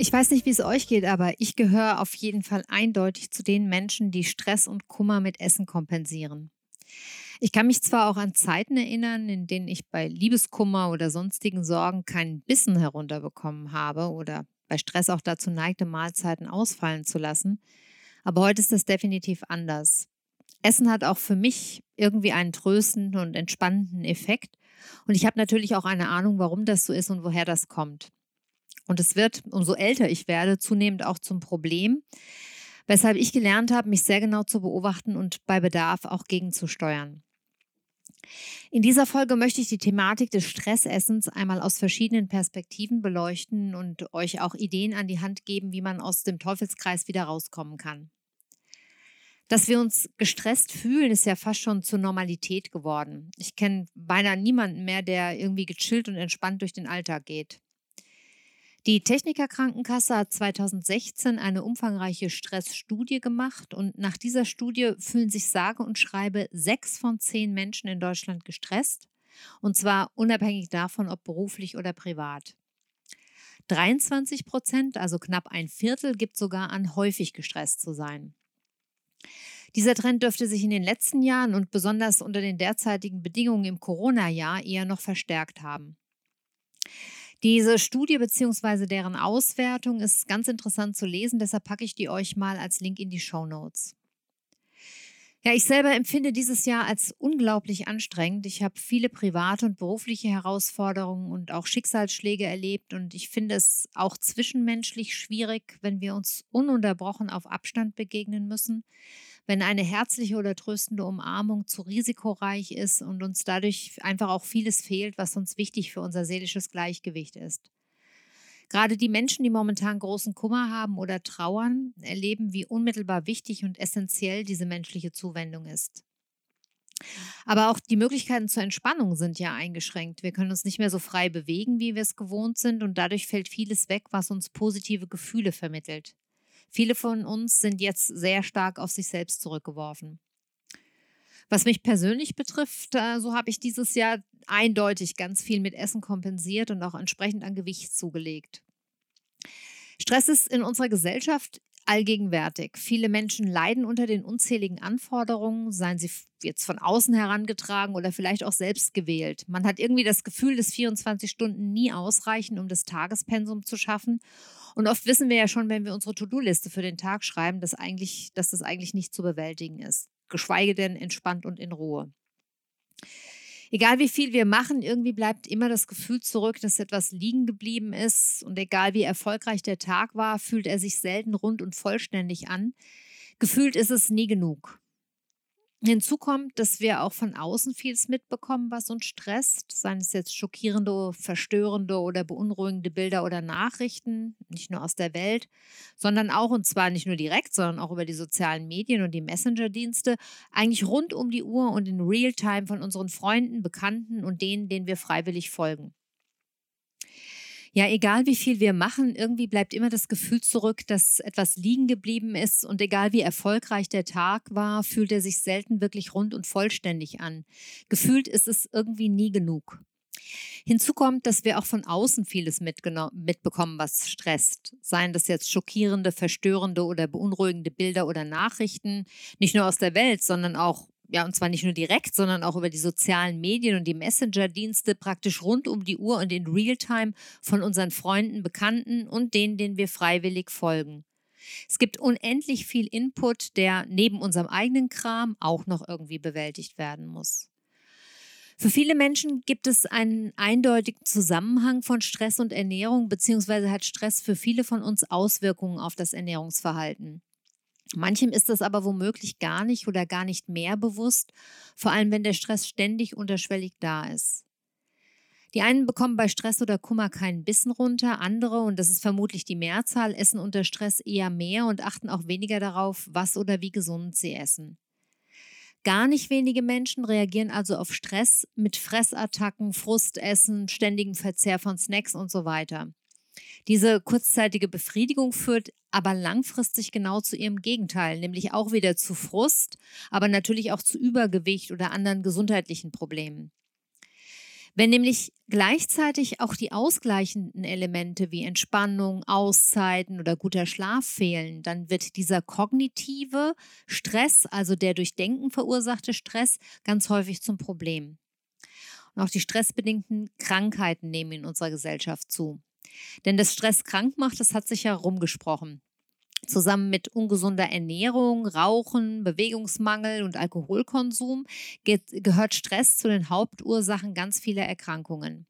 Ich weiß nicht, wie es euch geht, aber ich gehöre auf jeden Fall eindeutig zu den Menschen, die Stress und Kummer mit Essen kompensieren. Ich kann mich zwar auch an Zeiten erinnern, in denen ich bei Liebeskummer oder sonstigen Sorgen keinen Bissen herunterbekommen habe oder bei Stress auch dazu neigte, Mahlzeiten ausfallen zu lassen, aber heute ist das definitiv anders. Essen hat auch für mich irgendwie einen tröstenden und entspannenden Effekt und ich habe natürlich auch eine Ahnung, warum das so ist und woher das kommt. Und es wird, umso älter ich werde, zunehmend auch zum Problem, weshalb ich gelernt habe, mich sehr genau zu beobachten und bei Bedarf auch gegenzusteuern. In dieser Folge möchte ich die Thematik des Stressessens einmal aus verschiedenen Perspektiven beleuchten und euch auch Ideen an die Hand geben, wie man aus dem Teufelskreis wieder rauskommen kann. Dass wir uns gestresst fühlen, ist ja fast schon zur Normalität geworden. Ich kenne beinahe niemanden mehr, der irgendwie gechillt und entspannt durch den Alltag geht. Die Techniker Krankenkasse hat 2016 eine umfangreiche Stressstudie gemacht und nach dieser Studie fühlen sich sage und schreibe sechs von zehn Menschen in Deutschland gestresst und zwar unabhängig davon, ob beruflich oder privat. 23 Prozent, also knapp ein Viertel, gibt sogar an, häufig gestresst zu sein. Dieser Trend dürfte sich in den letzten Jahren und besonders unter den derzeitigen Bedingungen im Corona-Jahr eher noch verstärkt haben. Diese Studie bzw. deren Auswertung ist ganz interessant zu lesen, deshalb packe ich die euch mal als Link in die Show Notes. Ja, ich selber empfinde dieses Jahr als unglaublich anstrengend. Ich habe viele private und berufliche Herausforderungen und auch Schicksalsschläge erlebt und ich finde es auch zwischenmenschlich schwierig, wenn wir uns ununterbrochen auf Abstand begegnen müssen wenn eine herzliche oder tröstende Umarmung zu risikoreich ist und uns dadurch einfach auch vieles fehlt, was uns wichtig für unser seelisches Gleichgewicht ist. Gerade die Menschen, die momentan großen Kummer haben oder trauern, erleben, wie unmittelbar wichtig und essentiell diese menschliche Zuwendung ist. Aber auch die Möglichkeiten zur Entspannung sind ja eingeschränkt. Wir können uns nicht mehr so frei bewegen, wie wir es gewohnt sind, und dadurch fällt vieles weg, was uns positive Gefühle vermittelt. Viele von uns sind jetzt sehr stark auf sich selbst zurückgeworfen. Was mich persönlich betrifft, äh, so habe ich dieses Jahr eindeutig ganz viel mit Essen kompensiert und auch entsprechend an Gewicht zugelegt. Stress ist in unserer Gesellschaft allgegenwärtig. Viele Menschen leiden unter den unzähligen Anforderungen, seien sie jetzt von außen herangetragen oder vielleicht auch selbst gewählt. Man hat irgendwie das Gefühl, dass 24 Stunden nie ausreichen, um das Tagespensum zu schaffen. Und oft wissen wir ja schon, wenn wir unsere To-Do-Liste für den Tag schreiben, dass, eigentlich, dass das eigentlich nicht zu bewältigen ist. Geschweige denn entspannt und in Ruhe. Egal wie viel wir machen, irgendwie bleibt immer das Gefühl zurück, dass etwas liegen geblieben ist. Und egal wie erfolgreich der Tag war, fühlt er sich selten rund und vollständig an. Gefühlt ist es nie genug. Hinzu kommt, dass wir auch von außen vieles mitbekommen, was uns stresst, seien es jetzt schockierende, verstörende oder beunruhigende Bilder oder Nachrichten, nicht nur aus der Welt, sondern auch, und zwar nicht nur direkt, sondern auch über die sozialen Medien und die Messenger-Dienste, eigentlich rund um die Uhr und in Realtime von unseren Freunden, Bekannten und denen, denen wir freiwillig folgen. Ja, egal wie viel wir machen, irgendwie bleibt immer das Gefühl zurück, dass etwas liegen geblieben ist und egal wie erfolgreich der Tag war, fühlt er sich selten wirklich rund und vollständig an. Gefühlt ist es irgendwie nie genug. Hinzu kommt, dass wir auch von außen vieles mitbekommen, was stresst. Seien das jetzt schockierende, verstörende oder beunruhigende Bilder oder Nachrichten, nicht nur aus der Welt, sondern auch ja, und zwar nicht nur direkt, sondern auch über die sozialen Medien und die Messenger-Dienste praktisch rund um die Uhr und in Realtime von unseren Freunden, Bekannten und denen, denen wir freiwillig folgen. Es gibt unendlich viel Input, der neben unserem eigenen Kram auch noch irgendwie bewältigt werden muss. Für viele Menschen gibt es einen eindeutigen Zusammenhang von Stress und Ernährung, beziehungsweise hat Stress für viele von uns Auswirkungen auf das Ernährungsverhalten. Manchem ist das aber womöglich gar nicht oder gar nicht mehr bewusst, vor allem wenn der Stress ständig unterschwellig da ist. Die einen bekommen bei Stress oder Kummer keinen Bissen runter, andere, und das ist vermutlich die Mehrzahl, essen unter Stress eher mehr und achten auch weniger darauf, was oder wie gesund sie essen. Gar nicht wenige Menschen reagieren also auf Stress mit Fressattacken, Frustessen, ständigem Verzehr von Snacks und so weiter. Diese kurzzeitige Befriedigung führt aber langfristig genau zu ihrem Gegenteil, nämlich auch wieder zu Frust, aber natürlich auch zu Übergewicht oder anderen gesundheitlichen Problemen. Wenn nämlich gleichzeitig auch die ausgleichenden Elemente wie Entspannung, Auszeiten oder guter Schlaf fehlen, dann wird dieser kognitive Stress, also der durch Denken verursachte Stress, ganz häufig zum Problem. Und auch die stressbedingten Krankheiten nehmen in unserer Gesellschaft zu. Denn das Stress krank macht, das hat sich ja rumgesprochen. Zusammen mit ungesunder Ernährung, Rauchen, Bewegungsmangel und Alkoholkonsum gehört Stress zu den Hauptursachen ganz vieler Erkrankungen.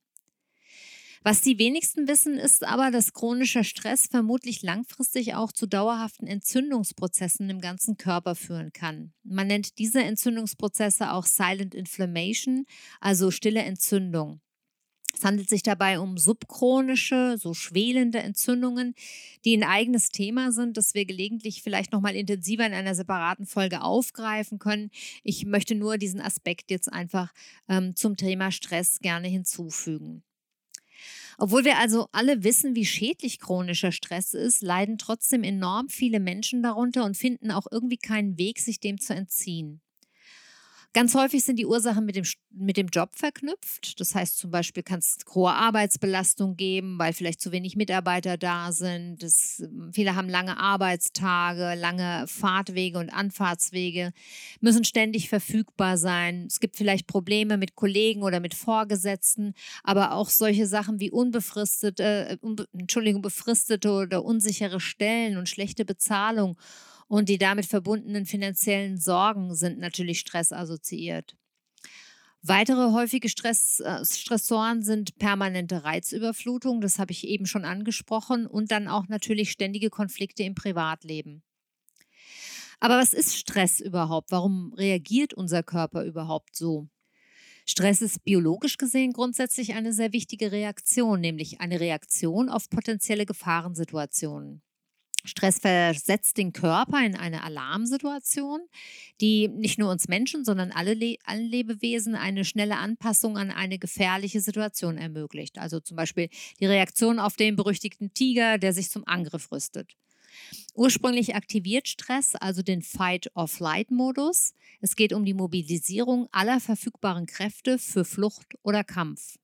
Was die wenigsten wissen, ist aber, dass chronischer Stress vermutlich langfristig auch zu dauerhaften Entzündungsprozessen im ganzen Körper führen kann. Man nennt diese Entzündungsprozesse auch Silent Inflammation, also stille Entzündung. Es handelt sich dabei um subchronische, so schwelende Entzündungen, die ein eigenes Thema sind, das wir gelegentlich vielleicht nochmal intensiver in einer separaten Folge aufgreifen können. Ich möchte nur diesen Aspekt jetzt einfach ähm, zum Thema Stress gerne hinzufügen. Obwohl wir also alle wissen, wie schädlich chronischer Stress ist, leiden trotzdem enorm viele Menschen darunter und finden auch irgendwie keinen Weg, sich dem zu entziehen. Ganz häufig sind die Ursachen mit dem, mit dem Job verknüpft. Das heißt zum Beispiel kann es hohe Arbeitsbelastung geben, weil vielleicht zu wenig Mitarbeiter da sind. Das, viele haben lange Arbeitstage, lange Fahrtwege und Anfahrtswege, müssen ständig verfügbar sein. Es gibt vielleicht Probleme mit Kollegen oder mit Vorgesetzten, aber auch solche Sachen wie unbefristete, äh, unbe Entschuldigung, befristete oder unsichere Stellen und schlechte Bezahlung und die damit verbundenen finanziellen Sorgen sind natürlich stressassoziiert. Weitere häufige Stress, äh, Stressoren sind permanente Reizüberflutung, das habe ich eben schon angesprochen, und dann auch natürlich ständige Konflikte im Privatleben. Aber was ist Stress überhaupt? Warum reagiert unser Körper überhaupt so? Stress ist biologisch gesehen grundsätzlich eine sehr wichtige Reaktion, nämlich eine Reaktion auf potenzielle Gefahrensituationen. Stress versetzt den Körper in eine Alarmsituation, die nicht nur uns Menschen, sondern alle, Le allen Lebewesen eine schnelle Anpassung an eine gefährliche Situation ermöglicht. Also zum Beispiel die Reaktion auf den berüchtigten Tiger, der sich zum Angriff rüstet. Ursprünglich aktiviert Stress also den Fight-or-Flight-Modus. Es geht um die Mobilisierung aller verfügbaren Kräfte für Flucht oder Kampf.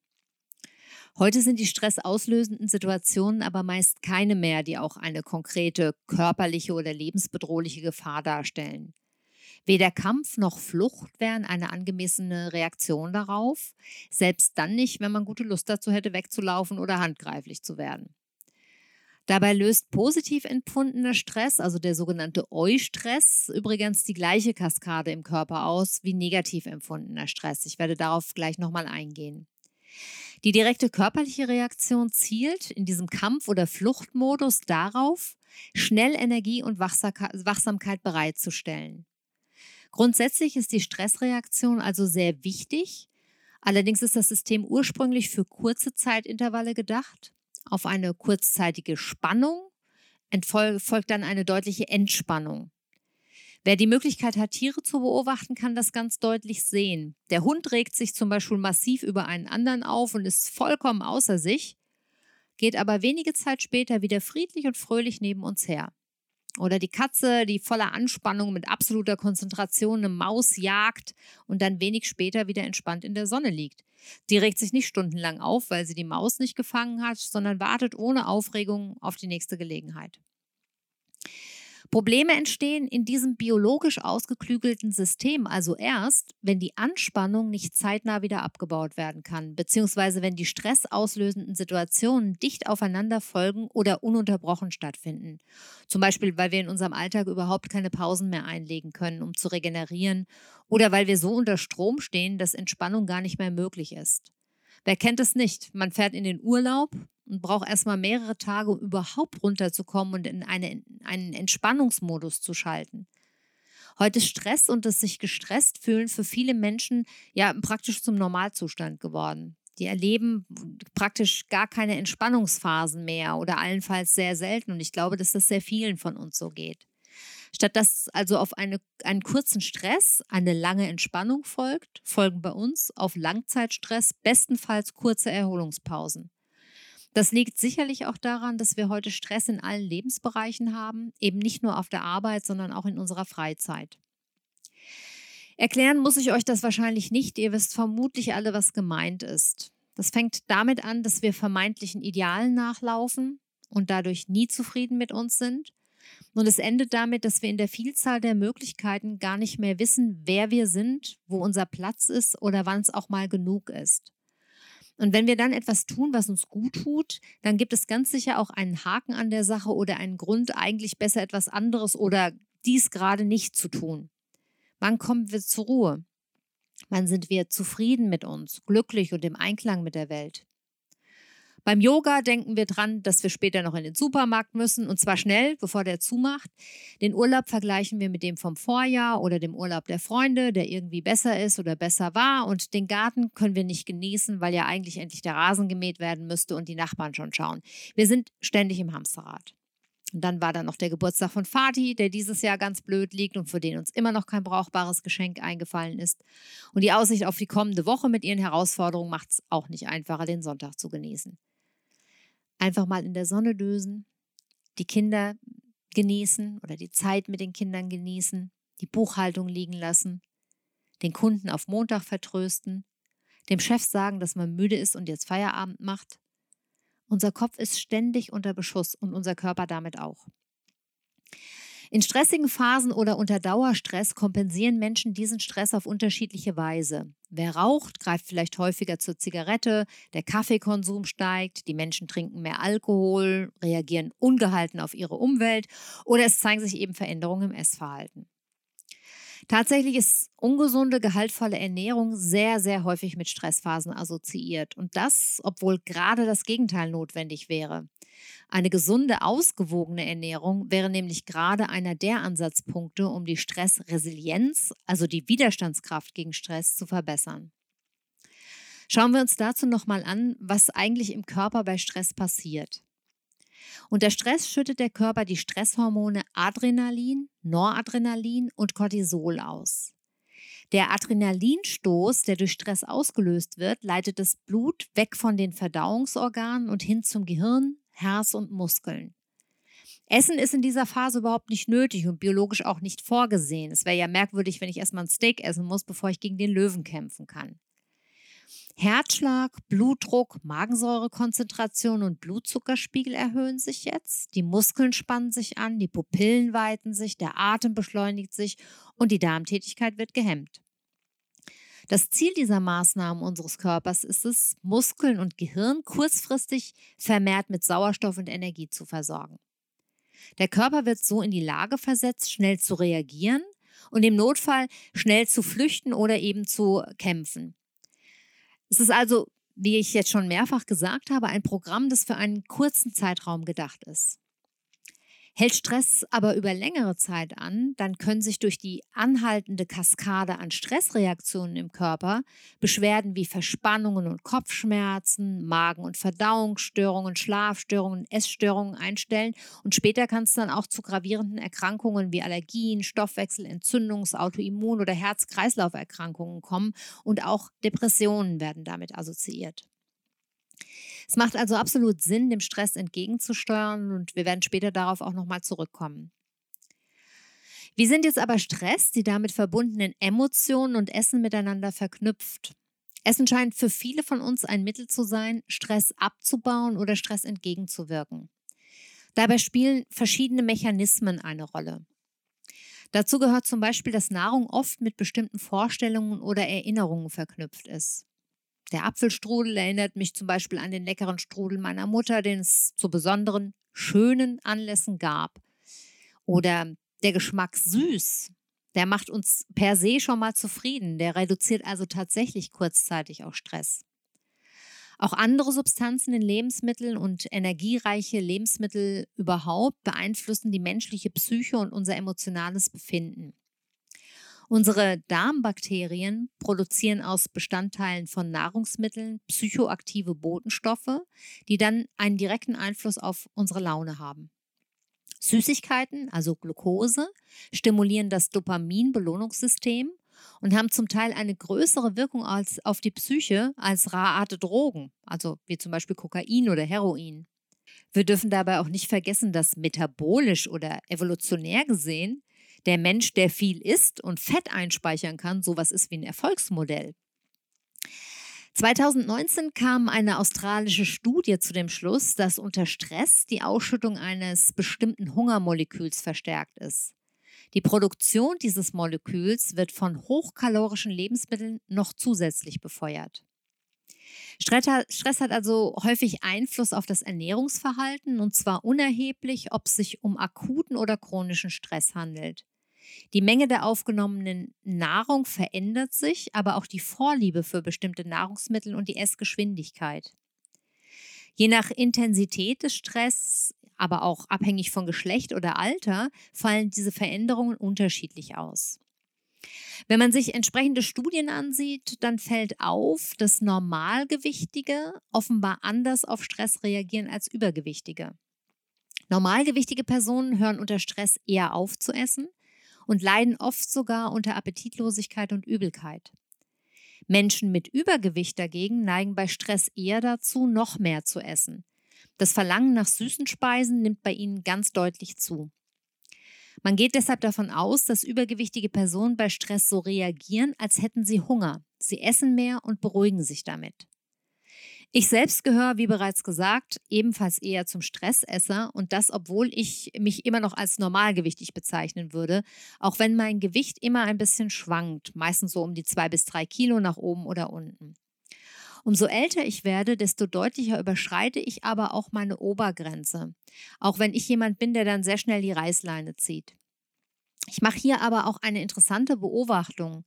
Heute sind die stressauslösenden Situationen aber meist keine mehr, die auch eine konkrete körperliche oder lebensbedrohliche Gefahr darstellen. Weder Kampf noch Flucht wären eine angemessene Reaktion darauf, selbst dann nicht, wenn man gute Lust dazu hätte, wegzulaufen oder handgreiflich zu werden. Dabei löst positiv empfundener Stress, also der sogenannte Eustress, übrigens die gleiche Kaskade im Körper aus wie negativ empfundener Stress. Ich werde darauf gleich nochmal eingehen. Die direkte körperliche Reaktion zielt in diesem Kampf- oder Fluchtmodus darauf, schnell Energie und Wachsamkeit bereitzustellen. Grundsätzlich ist die Stressreaktion also sehr wichtig. Allerdings ist das System ursprünglich für kurze Zeitintervalle gedacht. Auf eine kurzzeitige Spannung folgt dann eine deutliche Entspannung. Wer die Möglichkeit hat, Tiere zu beobachten, kann das ganz deutlich sehen. Der Hund regt sich zum Beispiel massiv über einen anderen auf und ist vollkommen außer sich, geht aber wenige Zeit später wieder friedlich und fröhlich neben uns her. Oder die Katze, die voller Anspannung mit absoluter Konzentration eine Maus jagt und dann wenig später wieder entspannt in der Sonne liegt. Die regt sich nicht stundenlang auf, weil sie die Maus nicht gefangen hat, sondern wartet ohne Aufregung auf die nächste Gelegenheit. Probleme entstehen in diesem biologisch ausgeklügelten System also erst, wenn die Anspannung nicht zeitnah wieder abgebaut werden kann, beziehungsweise wenn die stressauslösenden Situationen dicht aufeinander folgen oder ununterbrochen stattfinden. Zum Beispiel, weil wir in unserem Alltag überhaupt keine Pausen mehr einlegen können, um zu regenerieren, oder weil wir so unter Strom stehen, dass Entspannung gar nicht mehr möglich ist. Wer kennt es nicht? Man fährt in den Urlaub und braucht erstmal mehrere Tage, um überhaupt runterzukommen und in eine, einen Entspannungsmodus zu schalten. Heute ist Stress und das sich gestresst fühlen für viele Menschen ja praktisch zum Normalzustand geworden. Die erleben praktisch gar keine Entspannungsphasen mehr oder allenfalls sehr selten. Und ich glaube, dass das sehr vielen von uns so geht. Statt dass also auf eine, einen kurzen Stress eine lange Entspannung folgt, folgen bei uns auf Langzeitstress bestenfalls kurze Erholungspausen. Das liegt sicherlich auch daran, dass wir heute Stress in allen Lebensbereichen haben, eben nicht nur auf der Arbeit, sondern auch in unserer Freizeit. Erklären muss ich euch das wahrscheinlich nicht. Ihr wisst vermutlich alle, was gemeint ist. Das fängt damit an, dass wir vermeintlichen Idealen nachlaufen und dadurch nie zufrieden mit uns sind. Und es endet damit, dass wir in der Vielzahl der Möglichkeiten gar nicht mehr wissen, wer wir sind, wo unser Platz ist oder wann es auch mal genug ist. Und wenn wir dann etwas tun, was uns gut tut, dann gibt es ganz sicher auch einen Haken an der Sache oder einen Grund, eigentlich besser etwas anderes oder dies gerade nicht zu tun. Wann kommen wir zur Ruhe? Wann sind wir zufrieden mit uns, glücklich und im Einklang mit der Welt? Beim Yoga denken wir dran, dass wir später noch in den Supermarkt müssen und zwar schnell, bevor der zumacht. Den Urlaub vergleichen wir mit dem vom Vorjahr oder dem Urlaub der Freunde, der irgendwie besser ist oder besser war. Und den Garten können wir nicht genießen, weil ja eigentlich endlich der Rasen gemäht werden müsste und die Nachbarn schon schauen. Wir sind ständig im Hamsterrad. Und dann war da noch der Geburtstag von Fatih, der dieses Jahr ganz blöd liegt und für den uns immer noch kein brauchbares Geschenk eingefallen ist. Und die Aussicht auf die kommende Woche mit ihren Herausforderungen macht es auch nicht einfacher, den Sonntag zu genießen. Einfach mal in der Sonne dösen, die Kinder genießen oder die Zeit mit den Kindern genießen, die Buchhaltung liegen lassen, den Kunden auf Montag vertrösten, dem Chef sagen, dass man müde ist und jetzt Feierabend macht. Unser Kopf ist ständig unter Beschuss und unser Körper damit auch. In stressigen Phasen oder unter Dauerstress kompensieren Menschen diesen Stress auf unterschiedliche Weise. Wer raucht, greift vielleicht häufiger zur Zigarette, der Kaffeekonsum steigt, die Menschen trinken mehr Alkohol, reagieren ungehalten auf ihre Umwelt oder es zeigen sich eben Veränderungen im Essverhalten. Tatsächlich ist ungesunde, gehaltvolle Ernährung sehr, sehr häufig mit Stressphasen assoziiert. Und das, obwohl gerade das Gegenteil notwendig wäre. Eine gesunde, ausgewogene Ernährung wäre nämlich gerade einer der Ansatzpunkte, um die Stressresilienz, also die Widerstandskraft gegen Stress, zu verbessern. Schauen wir uns dazu nochmal an, was eigentlich im Körper bei Stress passiert. Unter Stress schüttet der Körper die Stresshormone Adrenalin, Noradrenalin und Cortisol aus. Der Adrenalinstoß, der durch Stress ausgelöst wird, leitet das Blut weg von den Verdauungsorganen und hin zum Gehirn, Herz und Muskeln. Essen ist in dieser Phase überhaupt nicht nötig und biologisch auch nicht vorgesehen. Es wäre ja merkwürdig, wenn ich erstmal ein Steak essen muss, bevor ich gegen den Löwen kämpfen kann. Herzschlag, Blutdruck, Magensäurekonzentration und Blutzuckerspiegel erhöhen sich jetzt. Die Muskeln spannen sich an, die Pupillen weiten sich, der Atem beschleunigt sich und die Darmtätigkeit wird gehemmt. Das Ziel dieser Maßnahmen unseres Körpers ist es, Muskeln und Gehirn kurzfristig vermehrt mit Sauerstoff und Energie zu versorgen. Der Körper wird so in die Lage versetzt, schnell zu reagieren und im Notfall schnell zu flüchten oder eben zu kämpfen. Es ist also, wie ich jetzt schon mehrfach gesagt habe, ein Programm, das für einen kurzen Zeitraum gedacht ist. Hält Stress aber über längere Zeit an, dann können sich durch die anhaltende Kaskade an Stressreaktionen im Körper Beschwerden wie Verspannungen und Kopfschmerzen, Magen- und Verdauungsstörungen, Schlafstörungen, Essstörungen einstellen und später kann es dann auch zu gravierenden Erkrankungen wie Allergien, Stoffwechsel, Entzündungs-, Autoimmun- oder Herz-Kreislauf-Erkrankungen kommen und auch Depressionen werden damit assoziiert. Es macht also absolut Sinn, dem Stress entgegenzusteuern und wir werden später darauf auch nochmal zurückkommen. Wie sind jetzt aber Stress, die damit verbundenen Emotionen und Essen miteinander verknüpft? Essen scheint für viele von uns ein Mittel zu sein, Stress abzubauen oder Stress entgegenzuwirken. Dabei spielen verschiedene Mechanismen eine Rolle. Dazu gehört zum Beispiel, dass Nahrung oft mit bestimmten Vorstellungen oder Erinnerungen verknüpft ist. Der Apfelstrudel erinnert mich zum Beispiel an den leckeren Strudel meiner Mutter, den es zu besonderen, schönen Anlässen gab. Oder der Geschmack süß, der macht uns per se schon mal zufrieden. Der reduziert also tatsächlich kurzzeitig auch Stress. Auch andere Substanzen in Lebensmitteln und energiereiche Lebensmittel überhaupt beeinflussen die menschliche Psyche und unser emotionales Befinden. Unsere Darmbakterien produzieren aus Bestandteilen von Nahrungsmitteln psychoaktive Botenstoffe, die dann einen direkten Einfluss auf unsere Laune haben. Süßigkeiten, also Glucose, stimulieren das Dopamin-Belohnungssystem und haben zum Teil eine größere Wirkung als auf die Psyche als rararte Drogen, also wie zum Beispiel Kokain oder Heroin. Wir dürfen dabei auch nicht vergessen, dass metabolisch oder evolutionär gesehen der Mensch, der viel isst und Fett einspeichern kann, sowas ist wie ein Erfolgsmodell. 2019 kam eine australische Studie zu dem Schluss, dass unter Stress die Ausschüttung eines bestimmten Hungermoleküls verstärkt ist. Die Produktion dieses Moleküls wird von hochkalorischen Lebensmitteln noch zusätzlich befeuert. Stress hat also häufig Einfluss auf das Ernährungsverhalten und zwar unerheblich, ob es sich um akuten oder chronischen Stress handelt. Die Menge der aufgenommenen Nahrung verändert sich, aber auch die Vorliebe für bestimmte Nahrungsmittel und die Essgeschwindigkeit. Je nach Intensität des Stress, aber auch abhängig von Geschlecht oder Alter, fallen diese Veränderungen unterschiedlich aus. Wenn man sich entsprechende Studien ansieht, dann fällt auf, dass Normalgewichtige offenbar anders auf Stress reagieren als Übergewichtige. Normalgewichtige Personen hören unter Stress eher auf zu essen und leiden oft sogar unter Appetitlosigkeit und Übelkeit. Menschen mit Übergewicht dagegen neigen bei Stress eher dazu, noch mehr zu essen. Das Verlangen nach süßen Speisen nimmt bei ihnen ganz deutlich zu. Man geht deshalb davon aus, dass übergewichtige Personen bei Stress so reagieren, als hätten sie Hunger. Sie essen mehr und beruhigen sich damit. Ich selbst gehöre, wie bereits gesagt, ebenfalls eher zum Stressesser und das, obwohl ich mich immer noch als normalgewichtig bezeichnen würde, auch wenn mein Gewicht immer ein bisschen schwankt, meistens so um die zwei bis drei Kilo nach oben oder unten. Umso älter ich werde, desto deutlicher überschreite ich aber auch meine Obergrenze. Auch wenn ich jemand bin, der dann sehr schnell die Reißleine zieht. Ich mache hier aber auch eine interessante Beobachtung.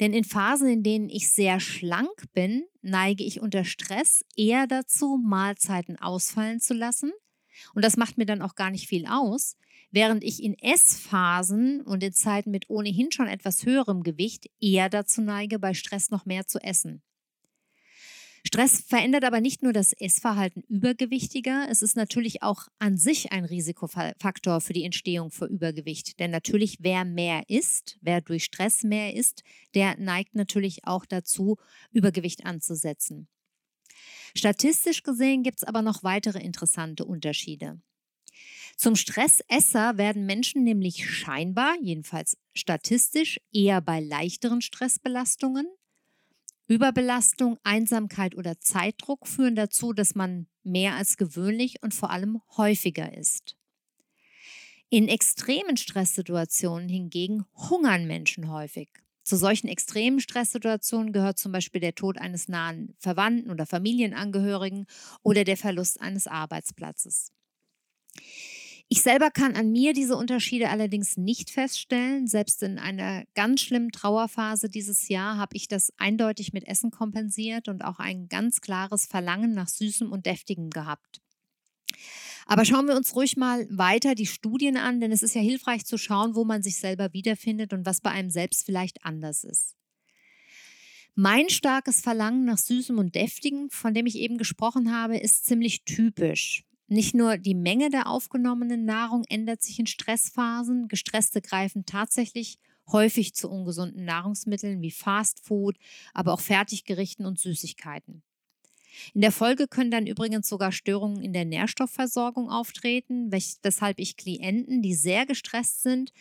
Denn in Phasen, in denen ich sehr schlank bin, neige ich unter Stress eher dazu, Mahlzeiten ausfallen zu lassen. Und das macht mir dann auch gar nicht viel aus, während ich in Essphasen und in Zeiten mit ohnehin schon etwas höherem Gewicht eher dazu neige, bei Stress noch mehr zu essen. Stress verändert aber nicht nur das Essverhalten Übergewichtiger, es ist natürlich auch an sich ein Risikofaktor für die Entstehung von Übergewicht. Denn natürlich, wer mehr isst, wer durch Stress mehr isst, der neigt natürlich auch dazu, Übergewicht anzusetzen. Statistisch gesehen gibt es aber noch weitere interessante Unterschiede. Zum Stressesser werden Menschen nämlich scheinbar, jedenfalls statistisch, eher bei leichteren Stressbelastungen Überbelastung, Einsamkeit oder Zeitdruck führen dazu, dass man mehr als gewöhnlich und vor allem häufiger isst. In extremen Stresssituationen hingegen hungern Menschen häufig. Zu solchen extremen Stresssituationen gehört zum Beispiel der Tod eines nahen Verwandten oder Familienangehörigen oder der Verlust eines Arbeitsplatzes. Ich selber kann an mir diese Unterschiede allerdings nicht feststellen. Selbst in einer ganz schlimmen Trauerphase dieses Jahr habe ich das eindeutig mit Essen kompensiert und auch ein ganz klares Verlangen nach Süßem und Deftigem gehabt. Aber schauen wir uns ruhig mal weiter die Studien an, denn es ist ja hilfreich zu schauen, wo man sich selber wiederfindet und was bei einem selbst vielleicht anders ist. Mein starkes Verlangen nach Süßem und Deftigem, von dem ich eben gesprochen habe, ist ziemlich typisch. Nicht nur die Menge der aufgenommenen Nahrung ändert sich in Stressphasen. Gestresste greifen tatsächlich häufig zu ungesunden Nahrungsmitteln wie Fastfood, aber auch Fertiggerichten und Süßigkeiten. In der Folge können dann übrigens sogar Störungen in der Nährstoffversorgung auftreten, weshalb ich Klienten, die sehr gestresst sind,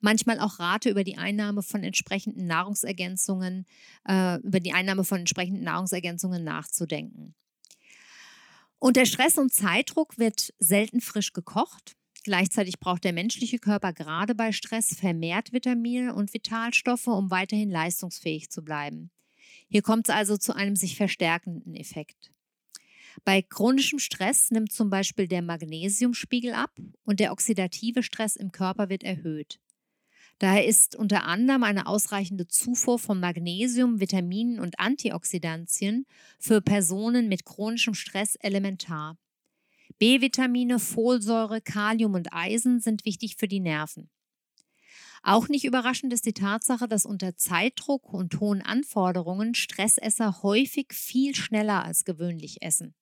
manchmal auch rate, über die Einnahme von entsprechenden Nahrungsergänzungen, äh, über die Einnahme von entsprechenden Nahrungsergänzungen nachzudenken. Unter Stress und Zeitdruck wird selten frisch gekocht. Gleichzeitig braucht der menschliche Körper gerade bei Stress vermehrt Vitamine und Vitalstoffe, um weiterhin leistungsfähig zu bleiben. Hier kommt es also zu einem sich verstärkenden Effekt. Bei chronischem Stress nimmt zum Beispiel der Magnesiumspiegel ab und der oxidative Stress im Körper wird erhöht. Daher ist unter anderem eine ausreichende Zufuhr von Magnesium, Vitaminen und Antioxidantien für Personen mit chronischem Stress elementar. B-Vitamine, Folsäure, Kalium und Eisen sind wichtig für die Nerven. Auch nicht überraschend ist die Tatsache, dass unter Zeitdruck und hohen Anforderungen Stressesser häufig viel schneller als gewöhnlich essen.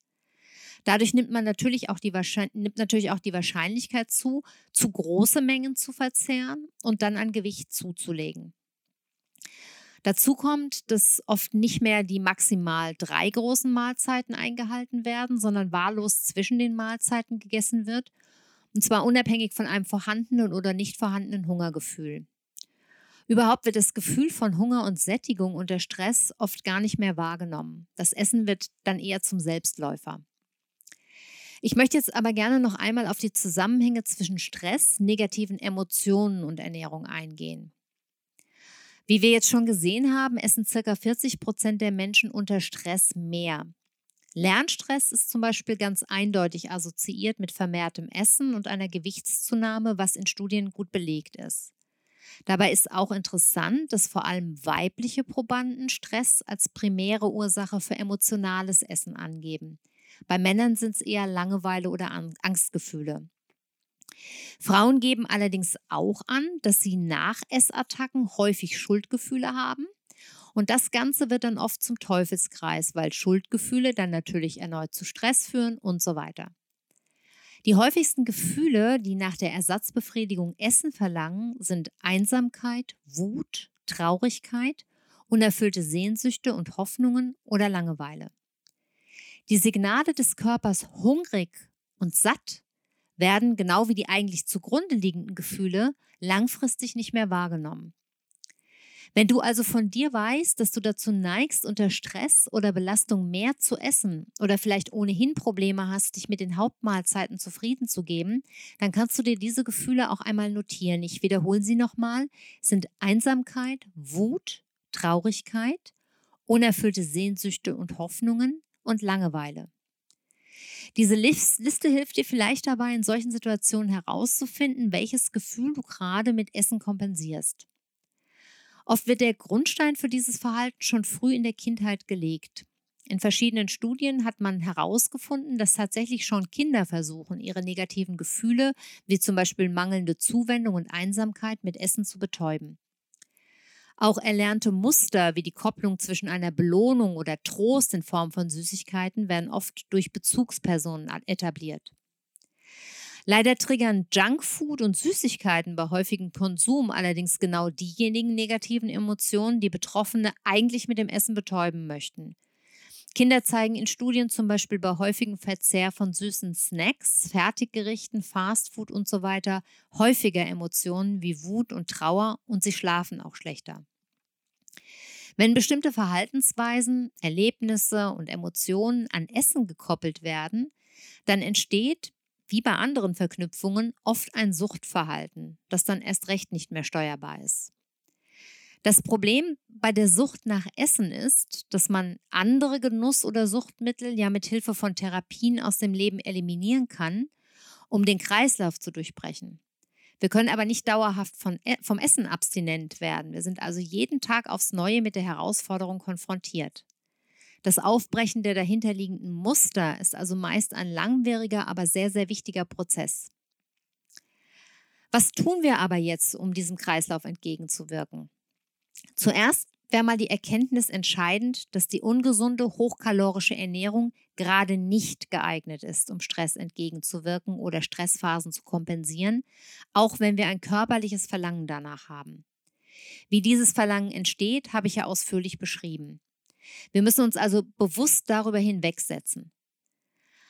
Dadurch nimmt man natürlich auch die, nimmt natürlich auch die Wahrscheinlichkeit zu, zu große Mengen zu verzehren und dann an Gewicht zuzulegen. Dazu kommt, dass oft nicht mehr die maximal drei großen Mahlzeiten eingehalten werden, sondern wahllos zwischen den Mahlzeiten gegessen wird, und zwar unabhängig von einem vorhandenen oder nicht vorhandenen Hungergefühl. Überhaupt wird das Gefühl von Hunger und Sättigung unter Stress oft gar nicht mehr wahrgenommen. Das Essen wird dann eher zum Selbstläufer. Ich möchte jetzt aber gerne noch einmal auf die Zusammenhänge zwischen Stress, negativen Emotionen und Ernährung eingehen. Wie wir jetzt schon gesehen haben, essen ca. 40 Prozent der Menschen unter Stress mehr. Lernstress ist zum Beispiel ganz eindeutig assoziiert mit vermehrtem Essen und einer Gewichtszunahme, was in Studien gut belegt ist. Dabei ist auch interessant, dass vor allem weibliche Probanden Stress als primäre Ursache für emotionales Essen angeben. Bei Männern sind es eher Langeweile oder Angstgefühle. Frauen geben allerdings auch an, dass sie nach Essattacken häufig Schuldgefühle haben. Und das Ganze wird dann oft zum Teufelskreis, weil Schuldgefühle dann natürlich erneut zu Stress führen und so weiter. Die häufigsten Gefühle, die nach der Ersatzbefriedigung Essen verlangen, sind Einsamkeit, Wut, Traurigkeit, unerfüllte Sehnsüchte und Hoffnungen oder Langeweile. Die Signale des Körpers hungrig und satt werden, genau wie die eigentlich zugrunde liegenden Gefühle, langfristig nicht mehr wahrgenommen. Wenn du also von dir weißt, dass du dazu neigst, unter Stress oder Belastung mehr zu essen oder vielleicht ohnehin Probleme hast, dich mit den Hauptmahlzeiten zufrieden zu geben, dann kannst du dir diese Gefühle auch einmal notieren. Ich wiederhole sie nochmal, sind Einsamkeit, Wut, Traurigkeit, unerfüllte Sehnsüchte und Hoffnungen und Langeweile. Diese Liste hilft dir vielleicht dabei, in solchen Situationen herauszufinden, welches Gefühl du gerade mit Essen kompensierst. Oft wird der Grundstein für dieses Verhalten schon früh in der Kindheit gelegt. In verschiedenen Studien hat man herausgefunden, dass tatsächlich schon Kinder versuchen, ihre negativen Gefühle, wie zum Beispiel mangelnde Zuwendung und Einsamkeit, mit Essen zu betäuben. Auch erlernte Muster wie die Kopplung zwischen einer Belohnung oder Trost in Form von Süßigkeiten werden oft durch Bezugspersonen etabliert. Leider triggern Junkfood und Süßigkeiten bei häufigem Konsum allerdings genau diejenigen negativen Emotionen, die Betroffene eigentlich mit dem Essen betäuben möchten. Kinder zeigen in Studien zum Beispiel bei häufigem Verzehr von süßen Snacks, Fertiggerichten, Fastfood und so weiter häufiger Emotionen wie Wut und Trauer und sie schlafen auch schlechter. Wenn bestimmte Verhaltensweisen, Erlebnisse und Emotionen an Essen gekoppelt werden, dann entsteht, wie bei anderen Verknüpfungen, oft ein Suchtverhalten, das dann erst recht nicht mehr steuerbar ist. Das Problem bei der Sucht nach Essen ist, dass man andere Genuss- oder Suchtmittel ja mit Hilfe von Therapien aus dem Leben eliminieren kann, um den Kreislauf zu durchbrechen. Wir können aber nicht dauerhaft von, e, vom Essen abstinent werden. Wir sind also jeden Tag aufs Neue mit der Herausforderung konfrontiert. Das Aufbrechen der dahinterliegenden Muster ist also meist ein langwieriger, aber sehr, sehr wichtiger Prozess. Was tun wir aber jetzt, um diesem Kreislauf entgegenzuwirken? Zuerst wäre mal die Erkenntnis entscheidend, dass die ungesunde, hochkalorische Ernährung gerade nicht geeignet ist, um Stress entgegenzuwirken oder Stressphasen zu kompensieren, auch wenn wir ein körperliches Verlangen danach haben. Wie dieses Verlangen entsteht, habe ich ja ausführlich beschrieben. Wir müssen uns also bewusst darüber hinwegsetzen.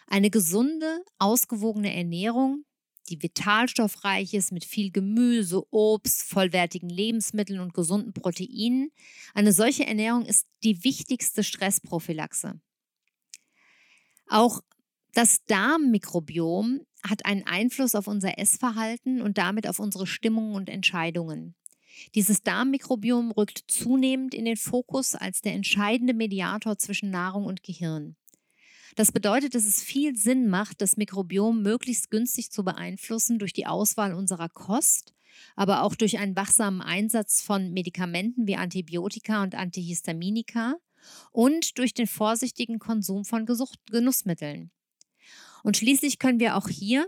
Eine gesunde, ausgewogene Ernährung die vitalstoffreich ist mit viel Gemüse, Obst, vollwertigen Lebensmitteln und gesunden Proteinen. Eine solche Ernährung ist die wichtigste Stressprophylaxe. Auch das Darmmikrobiom hat einen Einfluss auf unser Essverhalten und damit auf unsere Stimmung und Entscheidungen. Dieses Darmmikrobiom rückt zunehmend in den Fokus als der entscheidende Mediator zwischen Nahrung und Gehirn. Das bedeutet, dass es viel Sinn macht, das Mikrobiom möglichst günstig zu beeinflussen durch die Auswahl unserer Kost, aber auch durch einen wachsamen Einsatz von Medikamenten wie Antibiotika und Antihistaminika und durch den vorsichtigen Konsum von Genussmitteln. Und schließlich können wir auch hier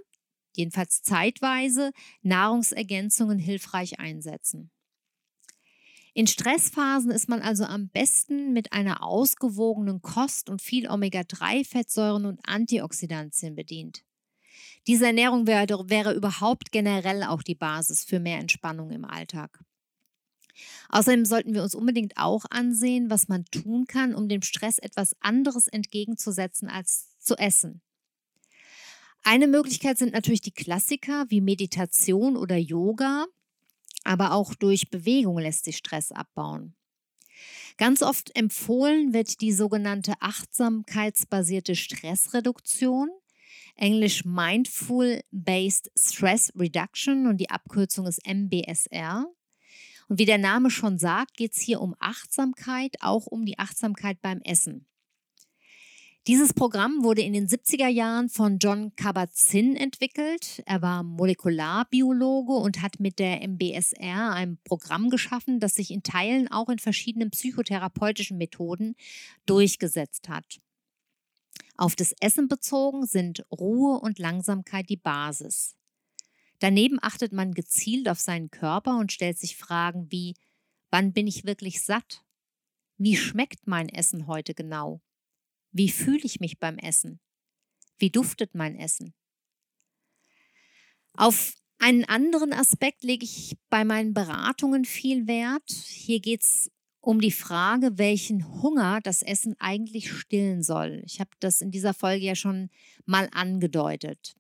jedenfalls zeitweise, Nahrungsergänzungen hilfreich einsetzen. In Stressphasen ist man also am besten mit einer ausgewogenen Kost und viel Omega-3-Fettsäuren und Antioxidantien bedient. Diese Ernährung wäre, wäre überhaupt generell auch die Basis für mehr Entspannung im Alltag. Außerdem sollten wir uns unbedingt auch ansehen, was man tun kann, um dem Stress etwas anderes entgegenzusetzen als zu essen. Eine Möglichkeit sind natürlich die Klassiker wie Meditation oder Yoga, aber auch durch Bewegung lässt sich Stress abbauen. Ganz oft empfohlen wird die sogenannte achtsamkeitsbasierte Stressreduktion, englisch Mindful Based Stress Reduction und die Abkürzung ist MBSR. Und wie der Name schon sagt, geht es hier um Achtsamkeit, auch um die Achtsamkeit beim Essen. Dieses Programm wurde in den 70er Jahren von John Kabat-Zinn entwickelt. Er war Molekularbiologe und hat mit der MBSR ein Programm geschaffen, das sich in Teilen auch in verschiedenen psychotherapeutischen Methoden durchgesetzt hat. Auf das Essen bezogen sind Ruhe und Langsamkeit die Basis. Daneben achtet man gezielt auf seinen Körper und stellt sich Fragen wie, wann bin ich wirklich satt? Wie schmeckt mein Essen heute genau? Wie fühle ich mich beim Essen? Wie duftet mein Essen? Auf einen anderen Aspekt lege ich bei meinen Beratungen viel Wert. Hier geht es um die Frage, welchen Hunger das Essen eigentlich stillen soll. Ich habe das in dieser Folge ja schon mal angedeutet.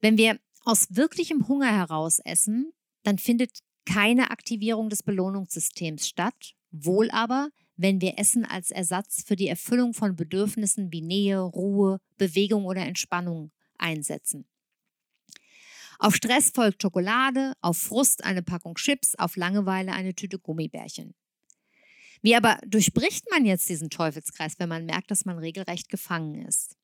Wenn wir aus wirklichem Hunger heraus essen, dann findet keine Aktivierung des Belohnungssystems statt, wohl aber, wenn wir Essen als Ersatz für die Erfüllung von Bedürfnissen wie Nähe, Ruhe, Bewegung oder Entspannung einsetzen. Auf Stress folgt Schokolade, auf Frust eine Packung Chips, auf Langeweile eine Tüte Gummibärchen. Wie aber durchbricht man jetzt diesen Teufelskreis, wenn man merkt, dass man regelrecht gefangen ist?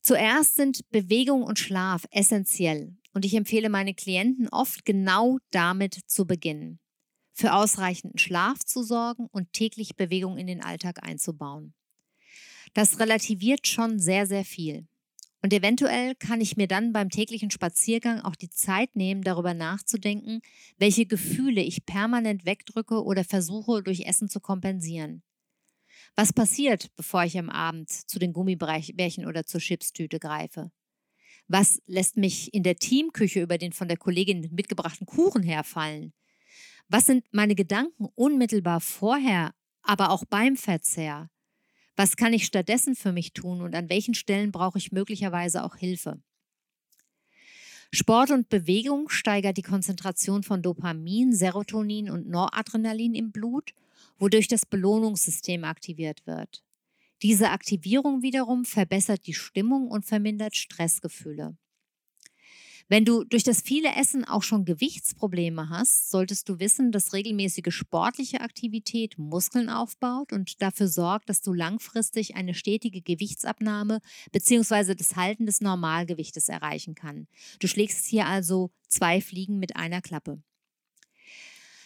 Zuerst sind Bewegung und Schlaf essentiell und ich empfehle meine Klienten oft genau damit zu beginnen für ausreichenden Schlaf zu sorgen und täglich Bewegung in den Alltag einzubauen. Das relativiert schon sehr, sehr viel. Und eventuell kann ich mir dann beim täglichen Spaziergang auch die Zeit nehmen, darüber nachzudenken, welche Gefühle ich permanent wegdrücke oder versuche durch Essen zu kompensieren. Was passiert, bevor ich am Abend zu den Gummibärchen oder zur Chipstüte greife? Was lässt mich in der Teamküche über den von der Kollegin mitgebrachten Kuchen herfallen? Was sind meine Gedanken unmittelbar vorher, aber auch beim Verzehr? Was kann ich stattdessen für mich tun und an welchen Stellen brauche ich möglicherweise auch Hilfe? Sport und Bewegung steigert die Konzentration von Dopamin, Serotonin und Noradrenalin im Blut, wodurch das Belohnungssystem aktiviert wird. Diese Aktivierung wiederum verbessert die Stimmung und vermindert Stressgefühle. Wenn du durch das viele Essen auch schon Gewichtsprobleme hast, solltest du wissen, dass regelmäßige sportliche Aktivität Muskeln aufbaut und dafür sorgt, dass du langfristig eine stetige Gewichtsabnahme bzw. das Halten des Normalgewichtes erreichen kann. Du schlägst hier also zwei Fliegen mit einer Klappe.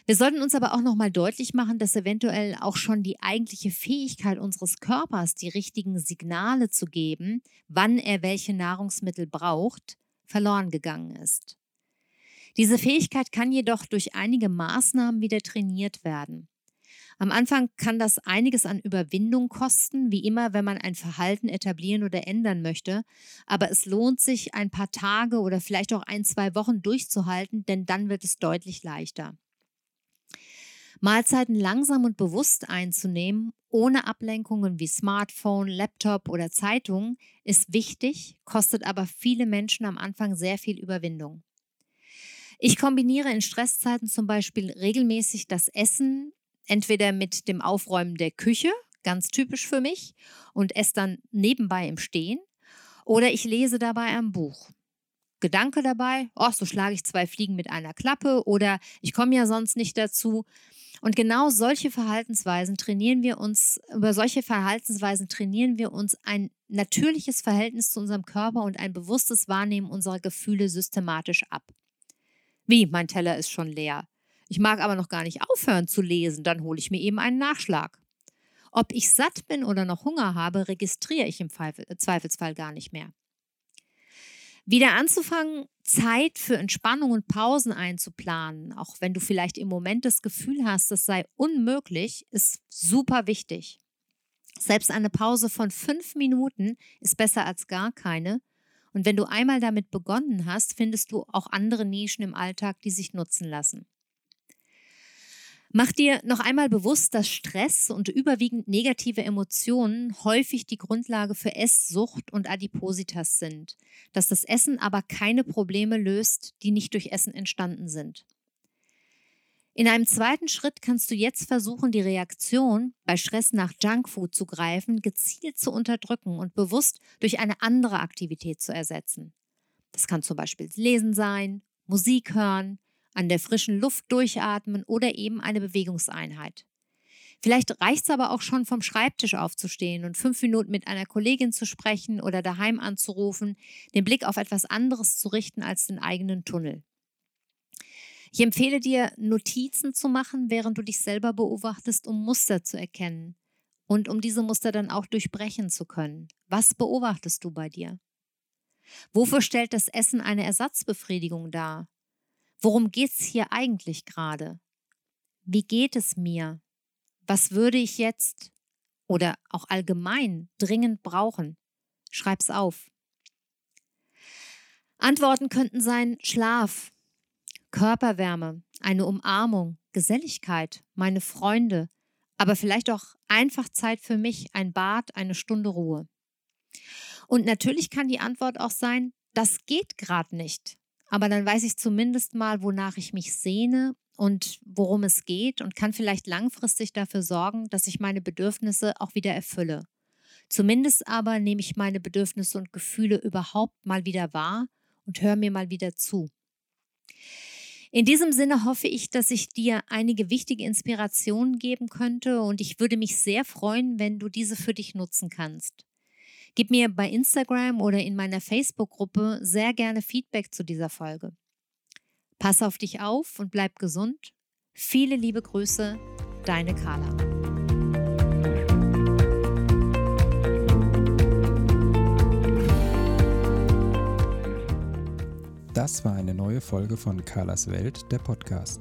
Wir sollten uns aber auch nochmal deutlich machen, dass eventuell auch schon die eigentliche Fähigkeit unseres Körpers, die richtigen Signale zu geben, wann er welche Nahrungsmittel braucht, verloren gegangen ist. Diese Fähigkeit kann jedoch durch einige Maßnahmen wieder trainiert werden. Am Anfang kann das einiges an Überwindung kosten, wie immer, wenn man ein Verhalten etablieren oder ändern möchte. Aber es lohnt sich, ein paar Tage oder vielleicht auch ein, zwei Wochen durchzuhalten, denn dann wird es deutlich leichter. Mahlzeiten langsam und bewusst einzunehmen, ohne Ablenkungen wie Smartphone, Laptop oder Zeitung, ist wichtig, kostet aber viele Menschen am Anfang sehr viel Überwindung. Ich kombiniere in Stresszeiten zum Beispiel regelmäßig das Essen entweder mit dem Aufräumen der Küche, ganz typisch für mich, und esse dann nebenbei im Stehen, oder ich lese dabei ein Buch. Gedanke dabei, oh, so schlage ich zwei Fliegen mit einer Klappe oder ich komme ja sonst nicht dazu. Und genau solche Verhaltensweisen trainieren wir uns, über solche Verhaltensweisen trainieren wir uns ein natürliches Verhältnis zu unserem Körper und ein bewusstes Wahrnehmen unserer Gefühle systematisch ab. Wie, mein Teller ist schon leer. Ich mag aber noch gar nicht aufhören zu lesen, dann hole ich mir eben einen Nachschlag. Ob ich satt bin oder noch Hunger habe, registriere ich im Zweifelsfall gar nicht mehr. Wieder anzufangen, Zeit für Entspannung und Pausen einzuplanen, auch wenn du vielleicht im Moment das Gefühl hast, es sei unmöglich, ist super wichtig. Selbst eine Pause von fünf Minuten ist besser als gar keine. Und wenn du einmal damit begonnen hast, findest du auch andere Nischen im Alltag, die sich nutzen lassen. Mach dir noch einmal bewusst, dass Stress und überwiegend negative Emotionen häufig die Grundlage für Esssucht und Adipositas sind, dass das Essen aber keine Probleme löst, die nicht durch Essen entstanden sind. In einem zweiten Schritt kannst du jetzt versuchen, die Reaktion bei Stress nach Junkfood zu greifen, gezielt zu unterdrücken und bewusst durch eine andere Aktivität zu ersetzen. Das kann zum Beispiel Lesen sein, Musik hören, an der frischen Luft durchatmen oder eben eine Bewegungseinheit. Vielleicht reicht es aber auch schon vom Schreibtisch aufzustehen und fünf Minuten mit einer Kollegin zu sprechen oder daheim anzurufen, den Blick auf etwas anderes zu richten als den eigenen Tunnel. Ich empfehle dir, Notizen zu machen, während du dich selber beobachtest, um Muster zu erkennen und um diese Muster dann auch durchbrechen zu können. Was beobachtest du bei dir? Wofür stellt das Essen eine Ersatzbefriedigung dar? Worum geht es hier eigentlich gerade? Wie geht es mir? Was würde ich jetzt oder auch allgemein dringend brauchen? Schreib's auf. Antworten könnten sein Schlaf, Körperwärme, eine Umarmung, Geselligkeit, meine Freunde, aber vielleicht auch einfach Zeit für mich, ein Bad, eine Stunde Ruhe. Und natürlich kann die Antwort auch sein, das geht gerade nicht. Aber dann weiß ich zumindest mal, wonach ich mich sehne und worum es geht und kann vielleicht langfristig dafür sorgen, dass ich meine Bedürfnisse auch wieder erfülle. Zumindest aber nehme ich meine Bedürfnisse und Gefühle überhaupt mal wieder wahr und höre mir mal wieder zu. In diesem Sinne hoffe ich, dass ich dir einige wichtige Inspirationen geben könnte und ich würde mich sehr freuen, wenn du diese für dich nutzen kannst. Gib mir bei Instagram oder in meiner Facebook-Gruppe sehr gerne Feedback zu dieser Folge. Pass auf dich auf und bleib gesund. Viele liebe Grüße, deine Carla. Das war eine neue Folge von Carlas Welt, der Podcast.